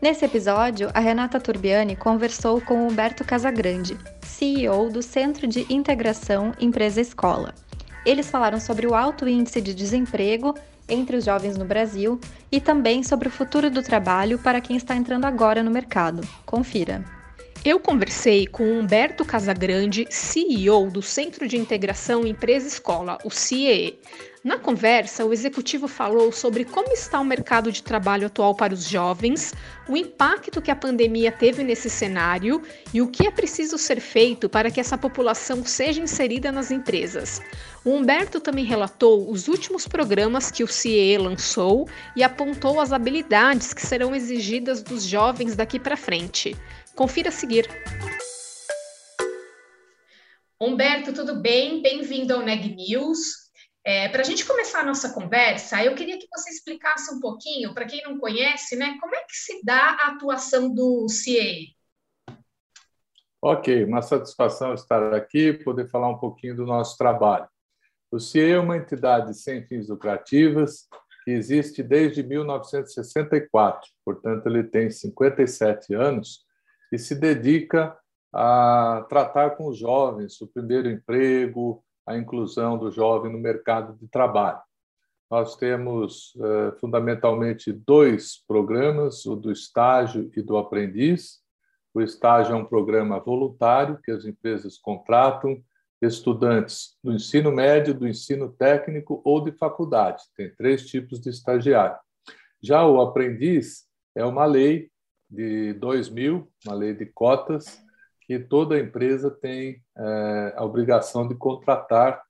Nesse episódio, a Renata Turbiani conversou com Humberto Casagrande, CEO do Centro de Integração Empresa Escola. Eles falaram sobre o alto índice de desemprego entre os jovens no Brasil e também sobre o futuro do trabalho para quem está entrando agora no mercado. Confira. Eu conversei com Humberto Casagrande, CEO do Centro de Integração Empresa Escola, o CIE. Na conversa, o executivo falou sobre como está o mercado de trabalho atual para os jovens, o impacto que a pandemia teve nesse cenário e o que é preciso ser feito para que essa população seja inserida nas empresas. O Humberto também relatou os últimos programas que o CIE lançou e apontou as habilidades que serão exigidas dos jovens daqui para frente. Confira a seguir. Humberto, tudo bem? Bem-vindo ao Neg News. É, para a gente começar a nossa conversa, eu queria que você explicasse um pouquinho, para quem não conhece, né, como é que se dá a atuação do CIE? Ok, uma satisfação estar aqui, poder falar um pouquinho do nosso trabalho. O CIE é uma entidade sem fins lucrativas que existe desde 1964, portanto, ele tem 57 anos e se dedica a tratar com os jovens o primeiro emprego, a inclusão do jovem no mercado de trabalho. Nós temos eh, fundamentalmente dois programas, o do estágio e do aprendiz. O estágio é um programa voluntário que as empresas contratam estudantes do ensino médio, do ensino técnico ou de faculdade. Tem três tipos de estagiário. Já o aprendiz é uma lei de 2000, uma lei de cotas, que toda empresa tem é, a obrigação de contratar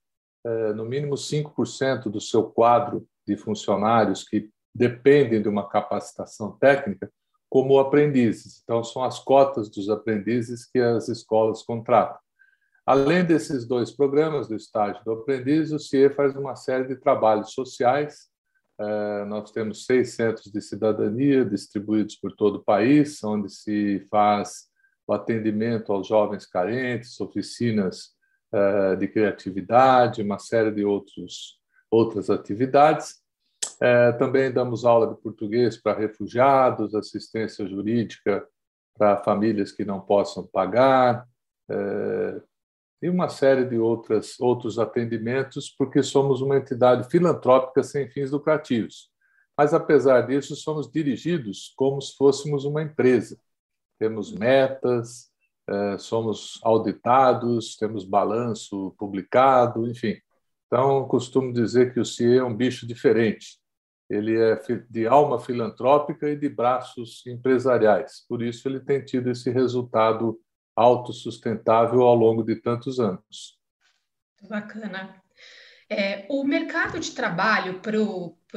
é, no mínimo 5% do seu quadro de funcionários que dependem de uma capacitação técnica como aprendizes. Então, são as cotas dos aprendizes que as escolas contratam. Além desses dois programas, do estágio do aprendiz, o CIE faz uma série de trabalhos sociais. É, nós temos seis centros de cidadania distribuídos por todo o país, onde se faz o atendimento aos jovens carentes, oficinas uh, de criatividade, uma série de outros, outras atividades. Uh, também damos aula de português para refugiados, assistência jurídica para famílias que não possam pagar, e uma série de outras, outros atendimentos, porque somos uma entidade filantrópica sem fins lucrativos. Mas, apesar disso, somos dirigidos como se fôssemos uma empresa temos metas, é, somos auditados, temos balanço publicado, enfim. Então, costumo dizer que o CIE é um bicho diferente. Ele é de alma filantrópica e de braços empresariais. Por isso, ele tem tido esse resultado autossustentável ao longo de tantos anos. Bacana. É, o mercado de trabalho para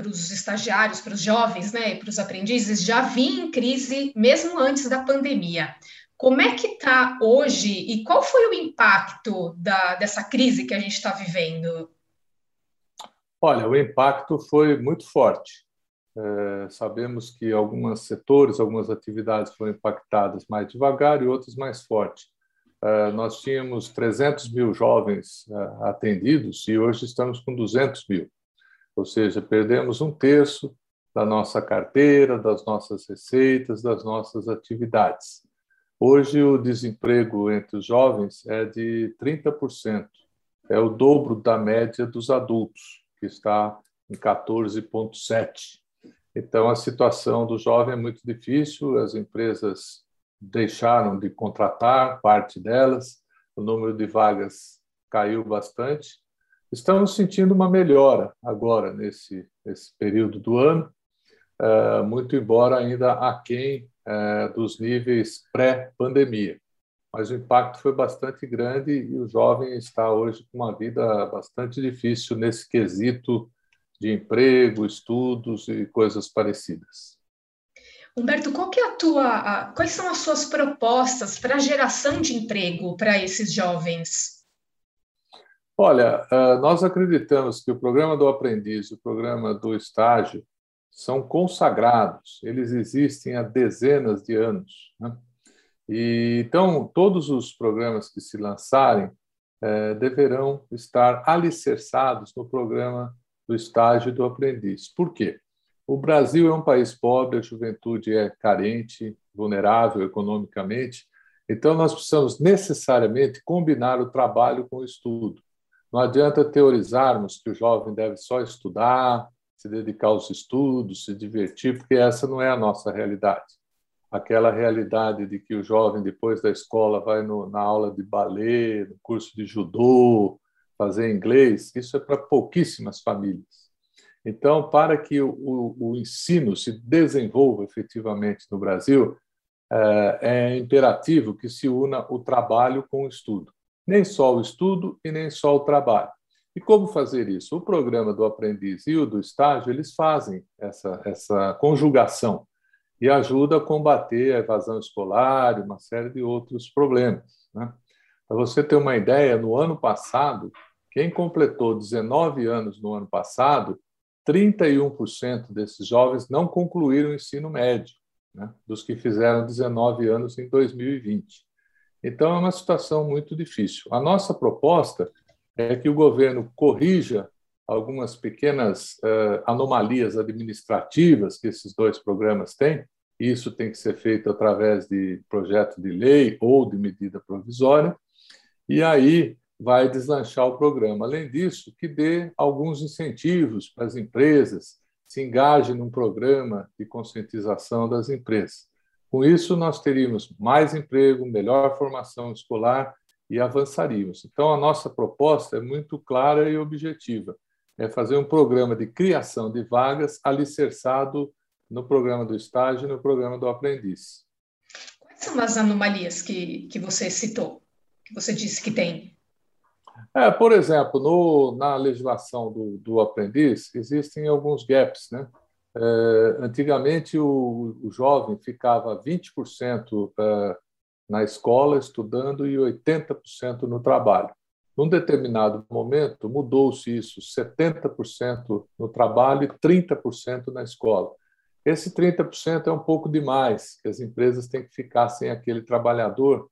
os estagiários, para os jovens, né, para os aprendizes, já vinha em crise mesmo antes da pandemia. Como é que está hoje e qual foi o impacto da, dessa crise que a gente está vivendo? Olha, o impacto foi muito forte. É, sabemos que alguns setores, algumas atividades foram impactadas mais devagar e outras mais forte. Eh, nós tínhamos 300 mil jovens eh, atendidos e hoje estamos com 200 mil. Ou seja, perdemos um terço da nossa carteira, das nossas receitas, das nossas atividades. Hoje, o desemprego entre os jovens é de 30%, é o dobro da média dos adultos, que está em 14,7%. Então, a situação do jovem é muito difícil, as empresas deixaram de contratar parte delas, o número de vagas caiu bastante. Estamos sentindo uma melhora agora, nesse, nesse período do ano, é, muito embora ainda aquém é, dos níveis pré-pandemia. Mas o impacto foi bastante grande e o jovem está hoje com uma vida bastante difícil nesse quesito de emprego, estudos e coisas parecidas. Humberto, qual que é a tua, a, quais são as suas propostas para a geração de emprego para esses jovens? Olha, ah, nós acreditamos que o programa do aprendiz e o programa do estágio são consagrados, eles existem há dezenas de anos. Né? E, então, todos os programas que se lançarem eh, deverão estar alicerçados no programa do estágio do aprendiz. Por quê? O Brasil é um país pobre, a juventude é carente, vulnerável economicamente, então nós precisamos necessariamente combinar o trabalho com o estudo. Não adianta teorizarmos que o jovem deve só estudar, se dedicar aos estudos, se divertir, porque essa não é a nossa realidade. Aquela realidade de que o jovem, depois da escola, vai no, na aula de balé, no curso de judô, fazer inglês, isso é para pouquíssimas famílias. Então, para que o, o, o ensino se desenvolva efetivamente no Brasil, é, é imperativo que se una o trabalho com o estudo. Nem só o estudo e nem só o trabalho. E como fazer isso? O programa do aprendiz e o do estágio, eles fazem essa, essa conjugação e ajuda a combater a evasão escolar e uma série de outros problemas. Né? Para você ter uma ideia, no ano passado, quem completou 19 anos no ano passado 31% desses jovens não concluíram o ensino médio, né, dos que fizeram 19 anos em 2020. Então, é uma situação muito difícil. A nossa proposta é que o governo corrija algumas pequenas uh, anomalias administrativas que esses dois programas têm. Isso tem que ser feito através de projeto de lei ou de medida provisória. E aí vai deslanchar o programa. Além disso, que dê alguns incentivos para as empresas, se engajem num programa de conscientização das empresas. Com isso, nós teríamos mais emprego, melhor formação escolar e avançaríamos. Então, a nossa proposta é muito clara e objetiva: é fazer um programa de criação de vagas alicerçado no programa do estágio e no programa do aprendiz. Quais são as anomalias que, que você citou, que você disse que tem? É, por exemplo, no, na legislação do, do aprendiz, existem alguns gaps. Né? É, antigamente, o, o, jovem ficava 20% é, na escola estudando e 80% no trabalho. Num determinado momento, mudou-se isso, 70% no trabalho e 30% na escola. Esse 30% é um pouco demais, que as empresas têm que ficar sem aquele trabalhador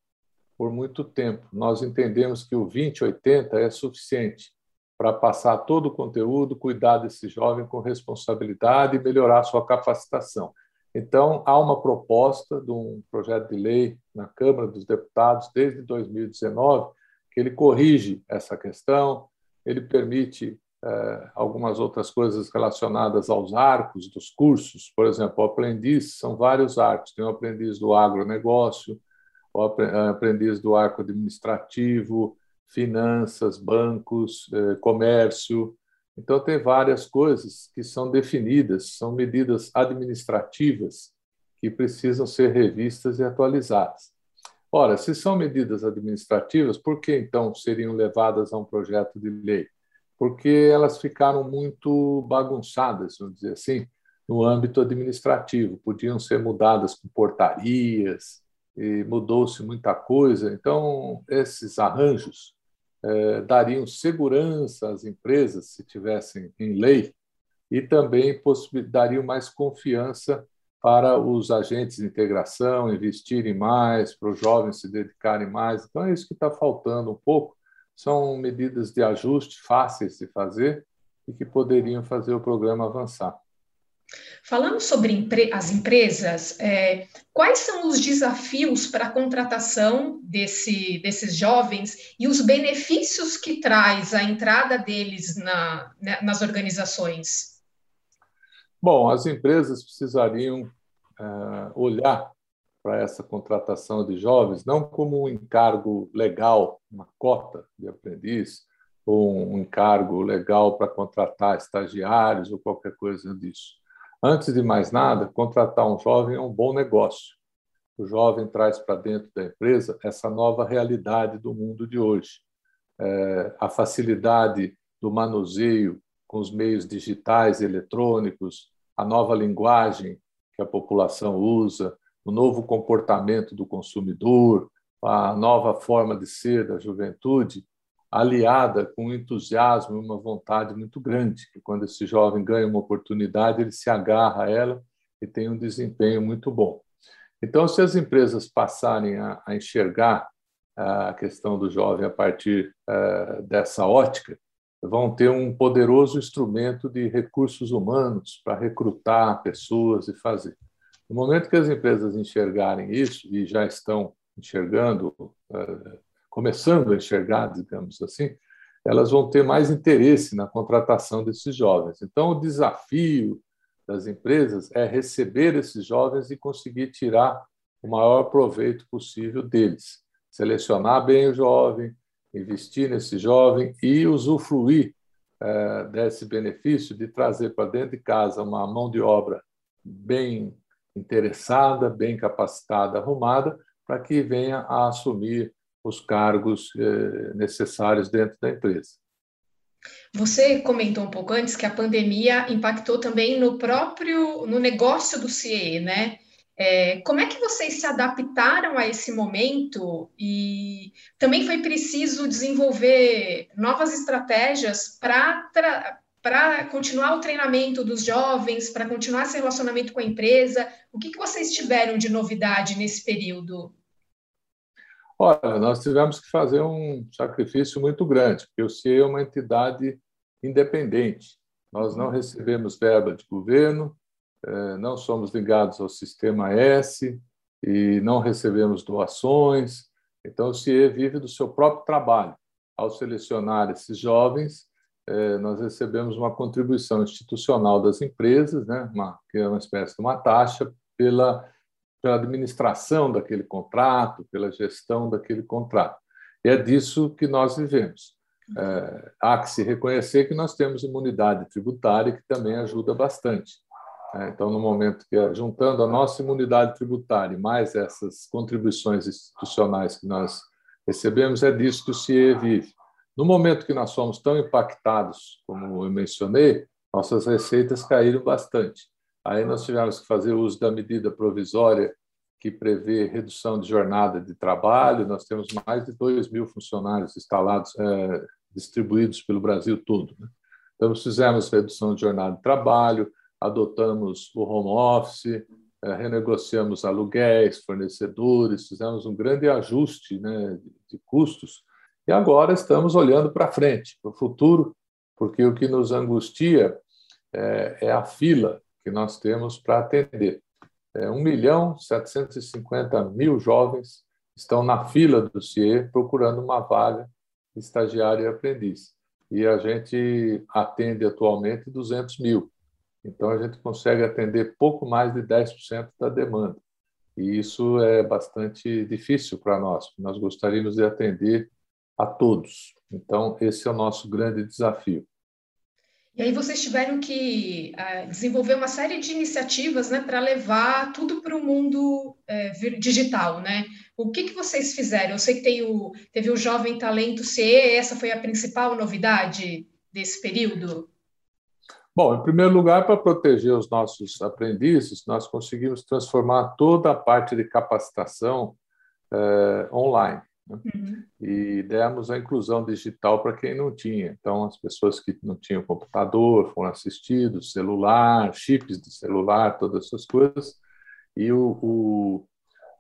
por muito tempo. Nós entendemos que o 2080 é suficiente para passar todo o conteúdo, cuidar desse jovem com responsabilidade e melhorar sua capacitação. Então, há uma proposta de um projeto de lei na Câmara dos Deputados desde 2019 que ele corrige essa questão, ele permite eh, algumas outras coisas relacionadas aos arcos dos cursos, por exemplo, o aprendiz, são vários arcos, tem o aprendiz do agronegócio, aprendiz do arco administrativo, finanças, bancos, eh, comércio. Então, tem várias coisas que são definidas, são medidas administrativas que precisam ser revistas e atualizadas. Ora, se são medidas administrativas, por que então seriam levadas a um projeto de lei? Porque elas ficaram muito bagunçadas, vamos dizer assim, no âmbito administrativo. Podiam ser mudadas com portarias, e mudou-se muita coisa. Então, esses arranjos eh, dariam segurança às empresas se tivessem em lei e também dariam mais confiança para os agentes de integração investirem mais, para os jovens se dedicarem mais. Então, é isso que está faltando um pouco. São medidas de ajuste fáceis de fazer e que poderiam fazer o programa avançar. Falando sobre as empresas, é, quais são os desafios para a contratação desse, desses jovens e os benefícios que traz a entrada deles na, né, nas organizações? Bom, as empresas precisariam é, olhar para essa contratação de jovens não como um encargo legal, uma cota de aprendiz, ou um encargo legal para contratar estagiários ou qualquer coisa disso Antes de mais nada, contratar um jovem é um bom negócio. O jovem traz para dentro da empresa essa nova realidade do mundo de hoje. É, a facilidade do manuseio com os meios digitais e eletrônicos, a nova linguagem, que a população usa, o novo comportamento do consumidor, a nova forma de ser da juventude, aliada com um entusiasmo e uma vontade muito grande, que quando esse jovem ganha uma oportunidade, ele se agarra a ela e tem um desempenho muito bom. Então, se as empresas passarem a, a enxergar a questão do jovem a partir uh, dessa ótica, vão ter um poderoso instrumento de recursos humanos para recrutar pessoas e fazer. No momento que as empresas enxergarem isso, e já estão enxergando, uh, começando a enxergar, digamos assim, elas vão ter mais interesse na contratação desses jovens. Então, o desafio das empresas é receber esses jovens e conseguir tirar o maior proveito possível deles. Selecionar bem o jovem, investir nesse jovem e usufruir é, desse benefício de trazer para dentro de casa uma mão de obra bem interessada, bem capacitada, arrumada, para que venha a assumir os cargos é, necessários dentro da empresa. Você comentou um pouco antes que a pandemia impactou também no próprio no negócio do CIE, né? É, como é que vocês se adaptaram a esse momento e também foi preciso desenvolver novas estratégias para para continuar o treinamento dos jovens, para continuar esse relacionamento com a empresa? O que, que vocês tiveram de novidade nesse período? Olha, nós tivemos que fazer um sacrifício muito grande, porque o CIE é uma entidade independente. Nós não recebemos verba de governo, eh, não somos ligados ao sistema S e não recebemos doações. Então, o CIE vive do seu próprio trabalho. Ao selecionar esses jovens, eh, nós recebemos uma contribuição institucional das empresas, né, uma, que é uma espécie de uma taxa, pela, pela administração daquele contrato, pela gestão daquele contrato. E é disso que nós vivemos. É, há que se reconhecer que nós temos imunidade tributária, que também ajuda bastante. É, então, no momento que, juntando a nossa imunidade tributária mais essas contribuições institucionais que nós recebemos, é disso que o CIE vive. No momento que nós somos tão impactados, como eu mencionei, nossas receitas caíram bastante. Aí nós tivemos que fazer uso da medida provisória que prevê redução de jornada de trabalho. Nós temos mais de 2 mil funcionários instalados, é, distribuídos pelo Brasil todo. Né? Então, fizemos redução de jornada de trabalho, adotamos o home office, eh, renegociamos aluguéis, fornecedores, fizemos um grande ajuste né, de custos e agora estamos olhando para frente, para o futuro, porque o que nos angustia é, é a fila que nós temos para atender. É, 1 milhão 750 mil jovens estão na fila do CIE procurando uma vaga de estagiário e aprendiz. E a gente atende atualmente 200 mil. Então, a gente consegue atender pouco mais de 10% da demanda. E isso é bastante difícil para nós. Nós gostaríamos de atender a todos. Então, esse é o nosso grande desafio. E aí vocês tiveram que uh, desenvolver uma série de iniciativas né, para levar tudo para o mundo uh, digital, né? O que, que vocês fizeram? Eu sei que tem o, teve o Jovem Talento CE, essa foi a principal novidade desse período? Bom, em primeiro lugar, para proteger os nossos aprendizes, nós conseguimos transformar toda a parte de capacitação eh, online. Né? Uhum. E demos a inclusão digital para quem não tinha. Então, as pessoas que não tinham computador foram assistidos, celular, chips de celular, todas essas coisas. E o, o,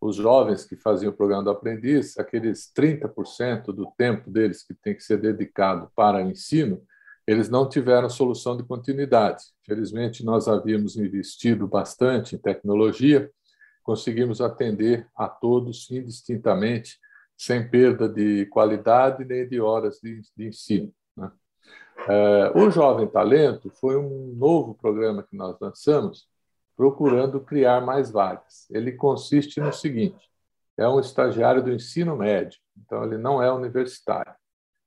os jovens que faziam o programa do aprendiz, aqueles 30% do tempo deles que tem que ser dedicado para o ensino, eles não tiveram solução de continuidade. Felizmente, nós havíamos investido bastante em tecnologia, conseguimos atender a todos indistintamente, sem perda de qualidade nem de horas de, de ensino. Né? É, o Jovem Talento foi um novo programa que nós lançamos, procurando criar mais vagas. Ele consiste no seguinte: é um estagiário do ensino médio, então ele não é universitário,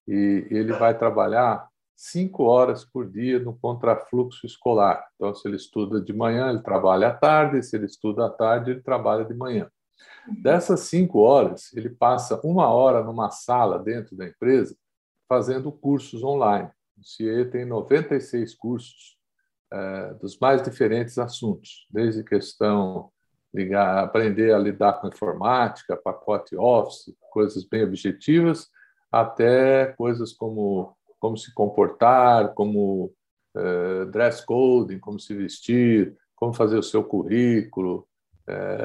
e ele vai trabalhar cinco horas por dia no contrafluxo escolar. Então, se ele estuda de manhã, ele trabalha à tarde, se ele estuda à tarde, ele trabalha de manhã. Dessas cinco horas, ele passa uma hora numa sala dentro da empresa fazendo cursos online. O CIE tem 96 cursos é, dos mais diferentes assuntos, desde questão ligar, aprender a lidar com informática, pacote Office, coisas bem objetivas, até coisas como como se comportar, como uh, dress coding, como se vestir, como fazer o seu currículo,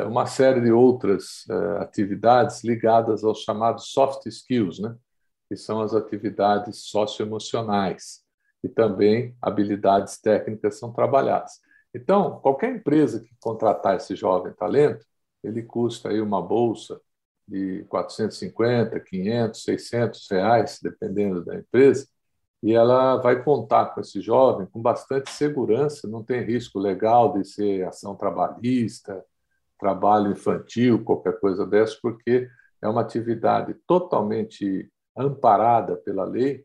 uma série de outras uh, atividades ligadas aos chamados soft skills, né? que são as atividades socioemocionais e também habilidades técnicas são trabalhadas. Então, qualquer empresa que contratar esse jovem talento, ele custa aí uma bolsa de 450, 500, 600 reais, dependendo da empresa, e ela vai contar com esse jovem com bastante segurança, não tem risco legal de ser ação trabalhista, trabalho infantil, qualquer coisa dessa, porque é uma atividade totalmente amparada pela lei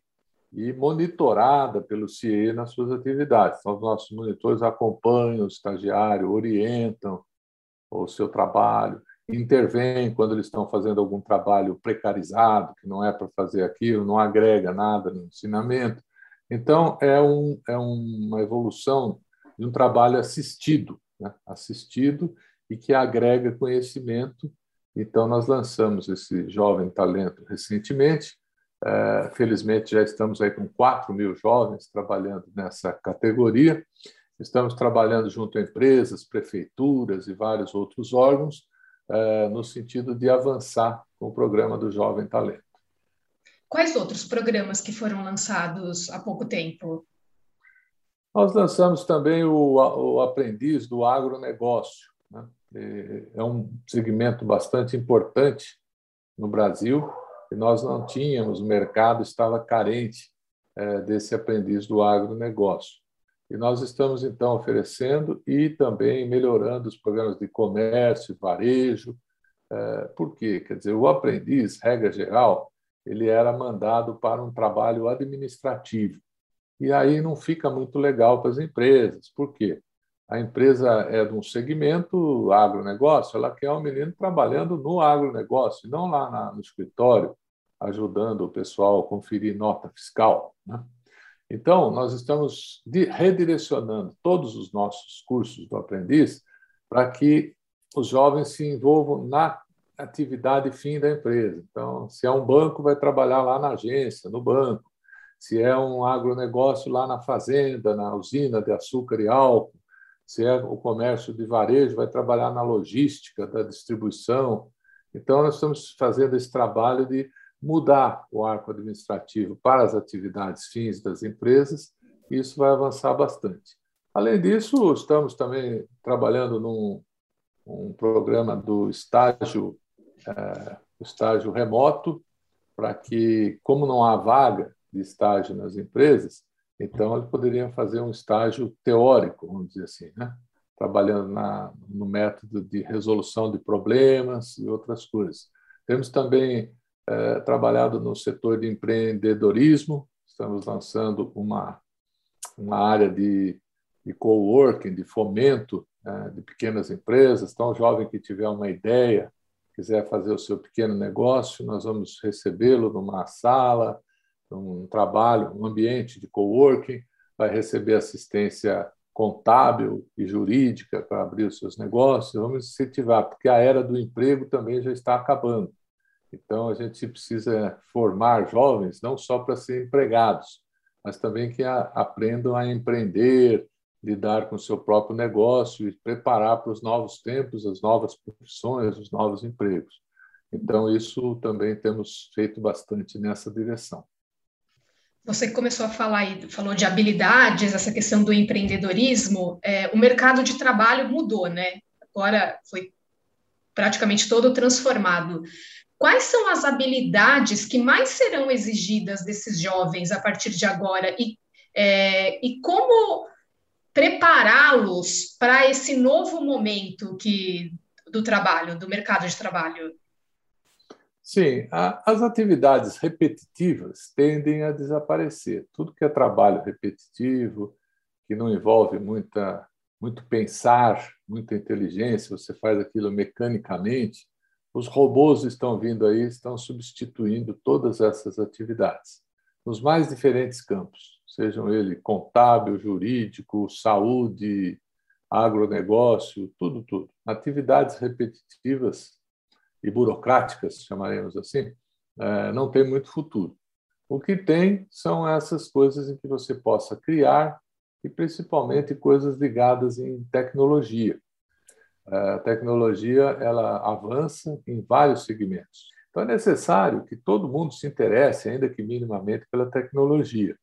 e monitorada pelo CIE nas suas atividades. Então, os nossos monitores acompanham o estagiário, orientam o seu trabalho, intervêm quando eles estão fazendo algum trabalho precarizado, que não é para fazer aquilo, não agrega nada no ensinamento. Então, é, um, é uma evolução de um trabalho assistido, né? assistido e que agrega conhecimento. Então, nós lançamos esse jovem talento recentemente, é, felizmente, já estamos aí com 4 mil jovens trabalhando nessa categoria. Estamos trabalhando junto a empresas, prefeituras e vários outros órgãos, é, no sentido de avançar com o programa do Jovem Talento. Quais outros programas que foram lançados há pouco tempo? Nós lançamos também o, o Aprendiz do Agronegócio. Né? É um segmento bastante importante no Brasil, e nós não tínhamos, o mercado estava carente é, desse aprendiz do agronegócio. E nós estamos, então, oferecendo e também melhorando os programas de comércio, varejo. É, por quê? Quer dizer, o aprendiz, regra geral, ele era mandado para um trabalho administrativo. E aí não fica muito legal para as empresas. Por quê? A empresa é de um segmento agronegócio, ela quer um menino trabalhando no agronegócio, não lá na, no escritório, ajudando o pessoal a conferir nota fiscal. Né? Então, nós estamos redirecionando todos os nossos cursos do aprendiz para que os jovens se envolvam na atividade fim da empresa. Então, se é um banco, vai trabalhar lá na agência, no banco. Se é um agronegócio, lá na fazenda, na usina de açúcar e álcool. Se é o comércio de varejo, vai trabalhar na logística da distribuição. Então, nós estamos fazendo esse trabalho de mudar o arco administrativo para as atividades fins das empresas, e isso vai avançar bastante. Além disso, estamos também trabalhando num um programa do estágio, é, estágio remoto, para que, como não há vaga de estágio nas empresas, então eles poderiam fazer um estágio teórico, vamos dizer assim, né? trabalhando na, no método de resolução de problemas e outras coisas. Temos também é, trabalhado no setor de empreendedorismo, estamos lançando uma, uma área de, de coworking, de fomento é, de pequenas empresas. Então, o jovem que tiver uma ideia, quiser fazer o seu pequeno negócio, nós vamos recebê-lo numa sala, num trabalho, um ambiente de coworking, vai receber assistência contábil e jurídica para abrir os seus negócios. Vamos incentivar, porque a era do emprego também já está acabando. Então, a gente precisa formar jovens não só para ser empregados, mas também que aprendam a empreender, lidar com o seu próprio negócio e preparar para os novos tempos, as novas profissões, os novos empregos. Então, isso também temos feito bastante nessa direção. Você começou a falar aí, falou de habilidades, essa questão do empreendedorismo. É, o mercado de trabalho mudou, né? Agora foi praticamente todo transformado quais são as habilidades que mais serão exigidas desses jovens a partir de agora e, é, e como prepará-los para esse novo momento que do trabalho, do mercado de trabalho? Sim, a, as atividades repetitivas tendem a desaparecer. Tudo que é trabalho repetitivo, que não envolve muita, muito pensar, muita inteligência, você faz aquilo mecanicamente, os robôs estão vindo aí, estão substituindo todas essas atividades, nos mais diferentes campos, sejam ele contábil, jurídico, saúde, agronegócio, tudo, tudo. Atividades repetitivas e burocráticas, chamaremos assim, é, não tem muito futuro. O que tem são essas coisas em que você possa criar e principalmente coisas ligadas em tecnologia. É, a tecnologia ela avança em vários segmentos. Então é necessário que todo mundo se interesse, ainda que minimamente, pela tecnologia.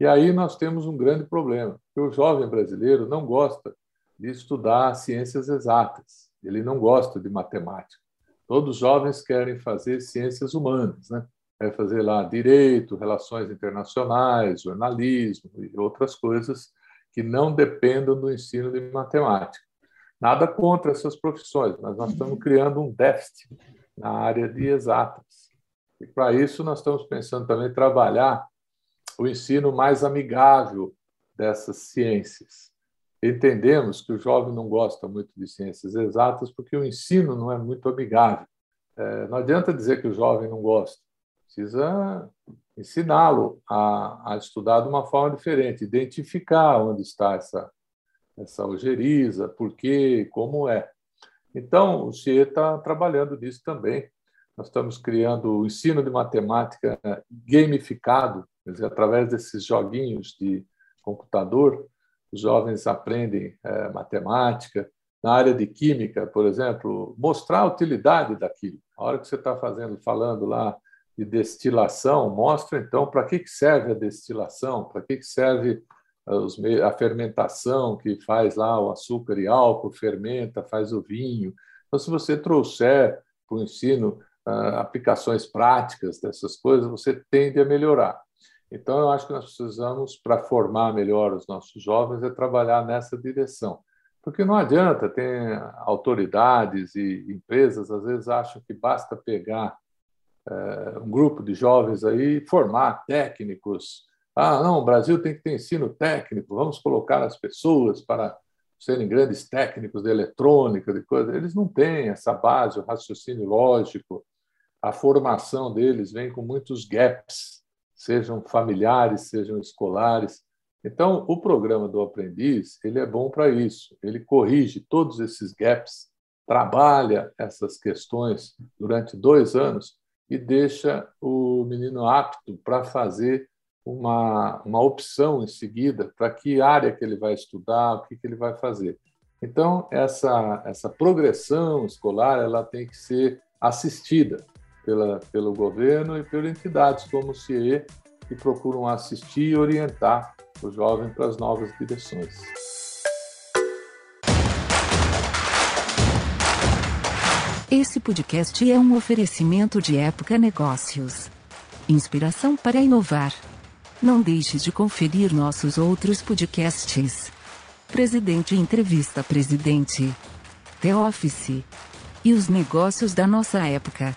E aí nós temos um grande problema, que o jovem brasileiro não gosta de estudar ciências exatas, ele não gosta de matemática. Todos os jovens querem fazer ciências humanas, né? É fazer lá direito, relações internacionais, jornalismo e outras coisas que não dependam do ensino de matemática. Nada contra essas profissões, mas nós estamos criando um déficit na área de exatas. E para isso nós estamos pensando também trabalhar o ensino mais amigável dessas ciências. Entendemos que o jovem não gosta muito de ciências exatas porque o ensino não é muito amigável. É, não adianta dizer que o jovem não gosta, precisa ensiná-lo a, a, estudar de uma forma diferente, identificar onde está essa, essa ojeriza, por quê, como é. Então, o CIE está trabalhando nisso também. Nós estamos criando o ensino de matemática gamificado, quer dizer, através desses joguinhos de computador, os jovens aprendem é, matemática. Na área de química, por exemplo, mostrar a utilidade daquilo. A hora que você está fazendo, falando lá de destilação, mostra então para que serve a destilação, para que serve a fermentação que faz lá o açúcar e álcool, fermenta, faz o vinho. Então, se você trouxer para o ensino ah, aplicações práticas dessas coisas, você tende a melhorar. Então, eu acho que nós precisamos, para formar melhor os nossos jovens, é trabalhar nessa direção. Porque não adianta, tem autoridades e empresas, às vezes, acham que basta pegar é, um grupo de jovens aí, formar técnicos. Ah, não, o Brasil tem que ter ensino técnico, vamos colocar as pessoas para serem grandes técnicos de eletrônica, de coisas. Eles não têm essa base, o raciocínio lógico, a formação deles vem com muitos gaps sejam familiares, sejam escolares. Então, o programa do aprendiz ele é bom para isso. Ele corrige todos esses gaps, trabalha essas questões durante dois anos e deixa o menino apto para fazer uma, uma opção em seguida para que área que ele vai estudar, o que, que ele vai fazer. Então, essa, essa progressão escolar ela tem que ser assistida pela, pelo governo e pelas entidades como o CIE, que procuram assistir e orientar o jovem para as novas direções. Esse podcast é um oferecimento de Época Negócios. Inspiração para inovar. Não deixe de conferir nossos outros podcasts. Presidente Entrevista Presidente. The Office. E os negócios da nossa época.